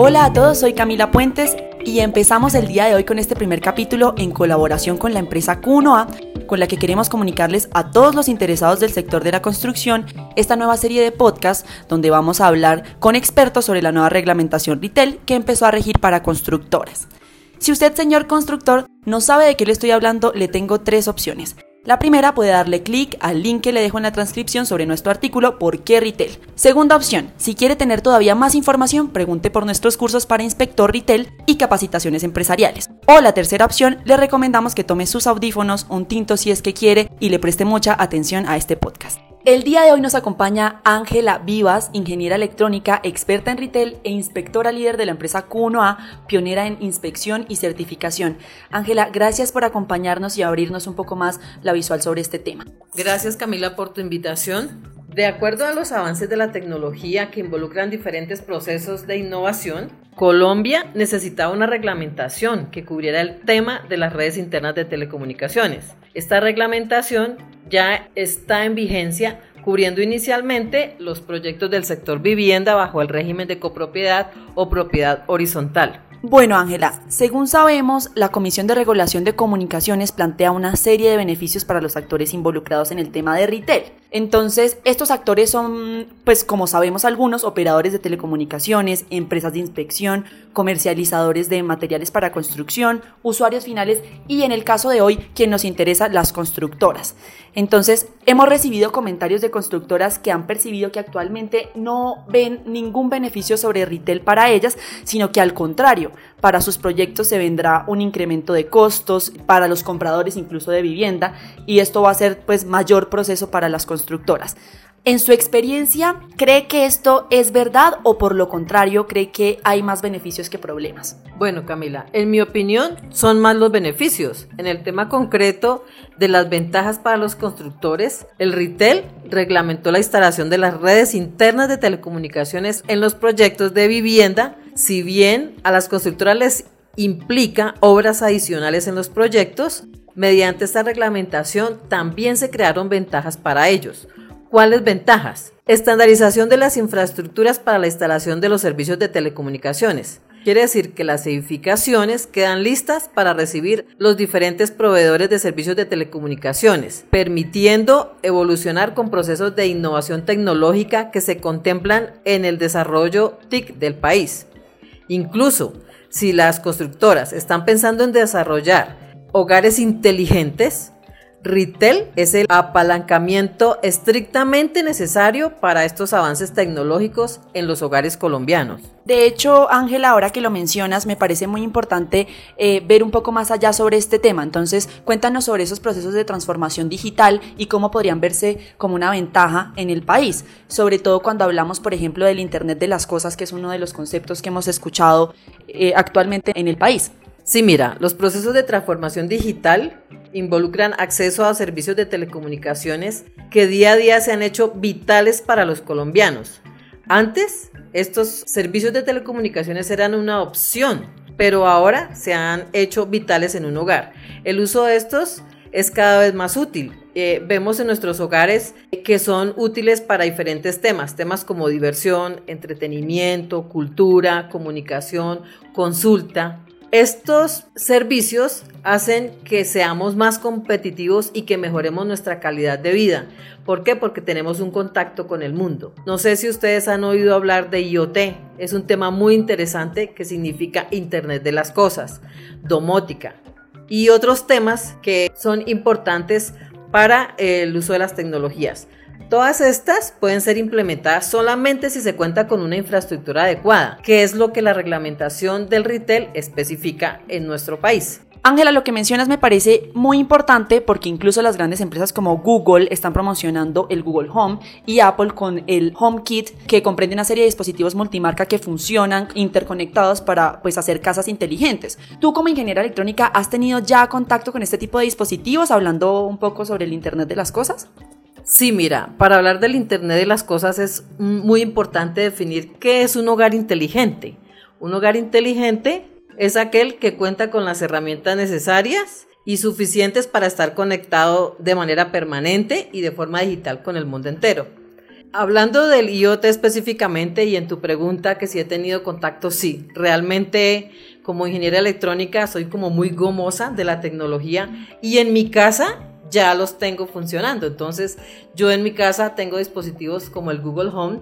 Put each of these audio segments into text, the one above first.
Hola a todos, soy Camila Puentes y empezamos el día de hoy con este primer capítulo en colaboración con la empresa Q1A, con la que queremos comunicarles a todos los interesados del sector de la construcción esta nueva serie de podcasts donde vamos a hablar con expertos sobre la nueva reglamentación retail que empezó a regir para constructoras. Si usted, señor constructor, no sabe de qué le estoy hablando, le tengo tres opciones. La primera puede darle clic al link que le dejo en la transcripción sobre nuestro artículo ¿Por qué Retail? Segunda opción, si quiere tener todavía más información, pregunte por nuestros cursos para inspector retail y capacitaciones empresariales. O la tercera opción, le recomendamos que tome sus audífonos, un tinto si es que quiere y le preste mucha atención a este podcast. El día de hoy nos acompaña Ángela Vivas, ingeniera electrónica, experta en retail e inspectora líder de la empresa Q1A, pionera en inspección y certificación. Ángela, gracias por acompañarnos y abrirnos un poco más la visual sobre este tema. Gracias Camila por tu invitación. De acuerdo a los avances de la tecnología que involucran diferentes procesos de innovación, Colombia necesitaba una reglamentación que cubriera el tema de las redes internas de telecomunicaciones. Esta reglamentación ya está en vigencia cubriendo inicialmente los proyectos del sector vivienda bajo el régimen de copropiedad o propiedad horizontal. Bueno, Ángela, según sabemos, la Comisión de Regulación de Comunicaciones plantea una serie de beneficios para los actores involucrados en el tema de retail. Entonces, estos actores son, pues como sabemos algunos, operadores de telecomunicaciones, empresas de inspección, comercializadores de materiales para construcción, usuarios finales y en el caso de hoy, quien nos interesa, las constructoras. Entonces, hemos recibido comentarios de constructoras que han percibido que actualmente no ven ningún beneficio sobre retail para ellas, sino que al contrario, para sus proyectos se vendrá un incremento de costos para los compradores incluso de vivienda y esto va a ser pues mayor proceso para las constructoras. En su experiencia, ¿cree que esto es verdad o por lo contrario cree que hay más beneficios que problemas? Bueno, Camila, en mi opinión son más los beneficios. En el tema concreto de las ventajas para los constructores, el retail reglamentó la instalación de las redes internas de telecomunicaciones en los proyectos de vivienda, si bien a las constructoras les implica obras adicionales en los proyectos, mediante esta reglamentación también se crearon ventajas para ellos ¿Cuáles ventajas? Estandarización de las infraestructuras para la instalación de los servicios de telecomunicaciones. Quiere decir que las edificaciones quedan listas para recibir los diferentes proveedores de servicios de telecomunicaciones, permitiendo evolucionar con procesos de innovación tecnológica que se contemplan en el desarrollo TIC del país. Incluso si las constructoras están pensando en desarrollar hogares inteligentes, Retail es el apalancamiento estrictamente necesario para estos avances tecnológicos en los hogares colombianos. De hecho, Ángela, ahora que lo mencionas, me parece muy importante eh, ver un poco más allá sobre este tema. Entonces, cuéntanos sobre esos procesos de transformación digital y cómo podrían verse como una ventaja en el país, sobre todo cuando hablamos, por ejemplo, del Internet de las Cosas, que es uno de los conceptos que hemos escuchado eh, actualmente en el país. Sí, mira, los procesos de transformación digital involucran acceso a servicios de telecomunicaciones que día a día se han hecho vitales para los colombianos. Antes, estos servicios de telecomunicaciones eran una opción, pero ahora se han hecho vitales en un hogar. El uso de estos es cada vez más útil. Eh, vemos en nuestros hogares que son útiles para diferentes temas, temas como diversión, entretenimiento, cultura, comunicación, consulta, estos servicios hacen que seamos más competitivos y que mejoremos nuestra calidad de vida. ¿Por qué? Porque tenemos un contacto con el mundo. No sé si ustedes han oído hablar de IoT. Es un tema muy interesante que significa Internet de las Cosas, domótica y otros temas que son importantes para el uso de las tecnologías. Todas estas pueden ser implementadas solamente si se cuenta con una infraestructura adecuada, que es lo que la reglamentación del retail especifica en nuestro país. Ángela, lo que mencionas me parece muy importante porque incluso las grandes empresas como Google están promocionando el Google Home y Apple con el HomeKit que comprende una serie de dispositivos multimarca que funcionan interconectados para pues hacer casas inteligentes. Tú como ingeniera electrónica has tenido ya contacto con este tipo de dispositivos hablando un poco sobre el Internet de las cosas? Sí, mira, para hablar del Internet de las Cosas es muy importante definir qué es un hogar inteligente. Un hogar inteligente es aquel que cuenta con las herramientas necesarias y suficientes para estar conectado de manera permanente y de forma digital con el mundo entero. Hablando del IoT específicamente y en tu pregunta que si he tenido contacto, sí, realmente como ingeniera electrónica soy como muy gomosa de la tecnología y en mi casa ya los tengo funcionando. Entonces yo en mi casa tengo dispositivos como el Google Home,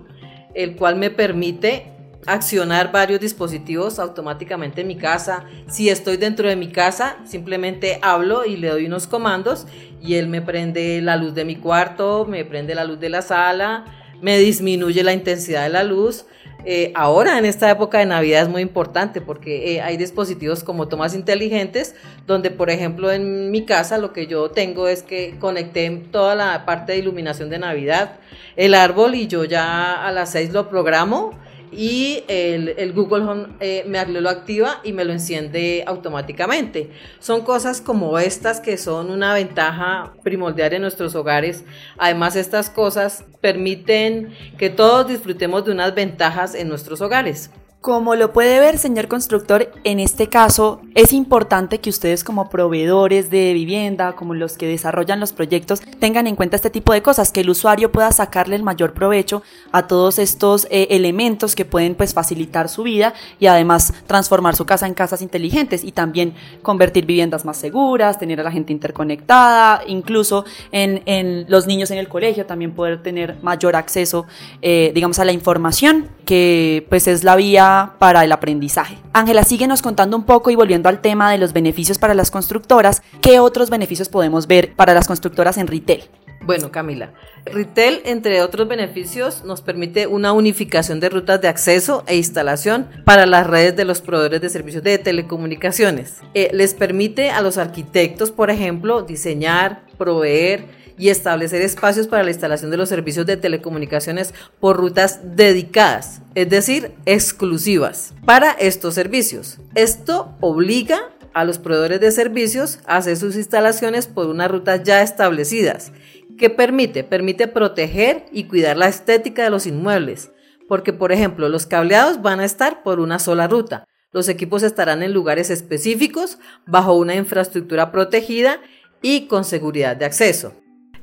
el cual me permite accionar varios dispositivos automáticamente en mi casa. Si estoy dentro de mi casa, simplemente hablo y le doy unos comandos y él me prende la luz de mi cuarto, me prende la luz de la sala, me disminuye la intensidad de la luz. Eh, ahora en esta época de Navidad es muy importante porque eh, hay dispositivos como tomas inteligentes donde por ejemplo en mi casa lo que yo tengo es que conecté toda la parte de iluminación de Navidad, el árbol y yo ya a las 6 lo programo y el, Google Home eh, me lo activa y me lo enciende automáticamente. Son cosas como estas que son una ventaja primordial en nuestros hogares. Además, estas cosas permiten que todos disfrutemos de unas ventajas en nuestros hogares. Como lo puede ver, señor constructor, en este caso es importante que ustedes como proveedores de vivienda, como los que desarrollan los proyectos, tengan en cuenta este tipo de cosas, que el usuario pueda sacarle el mayor provecho a todos estos eh, elementos que pueden pues facilitar su vida y además transformar su casa en casas inteligentes y también convertir viviendas más seguras, tener a la gente interconectada, incluso en, los niños en el colegio también poder tener mayor acceso, eh, digamos, a la información, que pues es la vía para el aprendizaje. Ángela, síguenos contando un poco y volviendo al tema de los beneficios para las constructoras, ¿qué otros beneficios podemos ver para las constructoras en retail? Bueno, Camila, Retail, entre otros beneficios, nos permite una unificación de rutas de acceso e instalación para las redes de los proveedores de servicios de telecomunicaciones. Eh, les permite a los arquitectos, por ejemplo, diseñar, proveer, y establecer espacios para la instalación de los servicios de telecomunicaciones por rutas dedicadas, es decir, exclusivas para estos servicios. Esto obliga a los proveedores de servicios a hacer sus instalaciones por unas rutas ya establecidas. ¿Qué permite? Permite proteger y cuidar la estética de los inmuebles, porque por ejemplo los cableados van a estar por una sola ruta, los equipos estarán en lugares específicos, bajo una infraestructura protegida y con seguridad de acceso.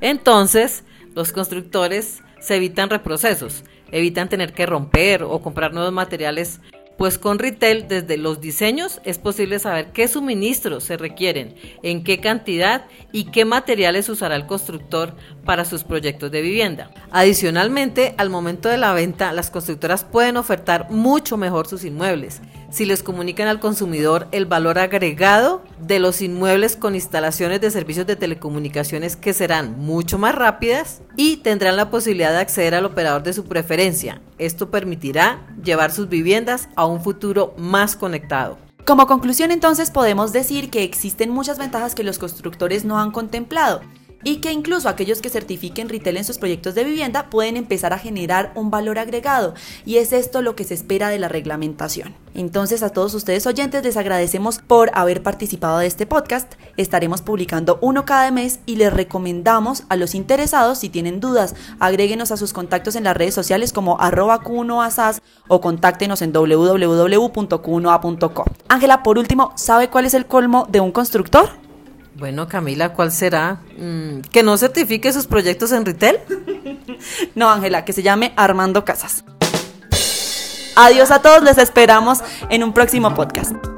Entonces, los constructores se evitan reprocesos, evitan tener que romper o comprar nuevos materiales pues con retail desde los diseños es posible saber qué suministros se requieren, en qué cantidad y qué materiales usará el constructor para sus proyectos de vivienda. Adicionalmente, al momento de la venta, las constructoras pueden ofertar mucho mejor sus inmuebles si les comunican al consumidor el valor agregado de los inmuebles con instalaciones de servicios de telecomunicaciones que serán mucho más rápidas y tendrán la posibilidad de acceder al operador de su preferencia. Esto permitirá llevar sus viviendas a un futuro más conectado. Como conclusión entonces podemos decir que existen muchas ventajas que los constructores no han contemplado y que incluso aquellos que certifiquen retail en sus proyectos de vivienda pueden empezar a generar un valor agregado y es esto lo que se espera de la reglamentación. Entonces a todos ustedes oyentes les agradecemos por haber participado de este podcast. Estaremos publicando uno cada mes y les recomendamos a los interesados si tienen dudas, agréguenos a sus contactos en las redes sociales como arroba o contáctenos en www.q1a.com. Ángela, por último, ¿sabe cuál es el colmo de un constructor? Bueno, Camila, ¿cuál será? Mm, ¿Que no certifique sus proyectos en retail? no, Ángela, que se llame Armando Casas. Adiós a todos, les esperamos en un próximo podcast.